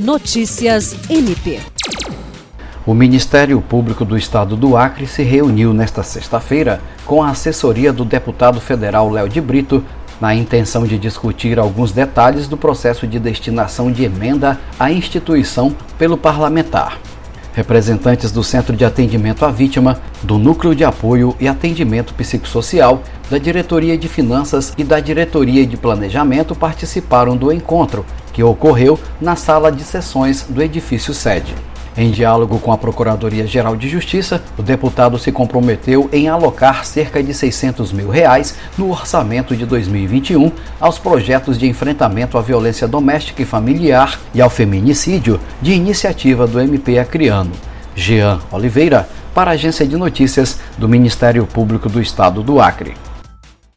Notícias MP. O Ministério Público do Estado do Acre se reuniu nesta sexta-feira com a assessoria do deputado federal Léo de Brito na intenção de discutir alguns detalhes do processo de destinação de emenda à instituição pelo parlamentar. Representantes do Centro de Atendimento à Vítima, do Núcleo de Apoio e Atendimento Psicossocial, da Diretoria de Finanças e da Diretoria de Planejamento participaram do encontro, que ocorreu na sala de sessões do edifício sede. Em diálogo com a Procuradoria-Geral de Justiça, o deputado se comprometeu em alocar cerca de 600 mil reais no orçamento de 2021 aos projetos de enfrentamento à violência doméstica e familiar e ao feminicídio de iniciativa do MP Acriano. Jean Oliveira, para a Agência de Notícias do Ministério Público do Estado do Acre.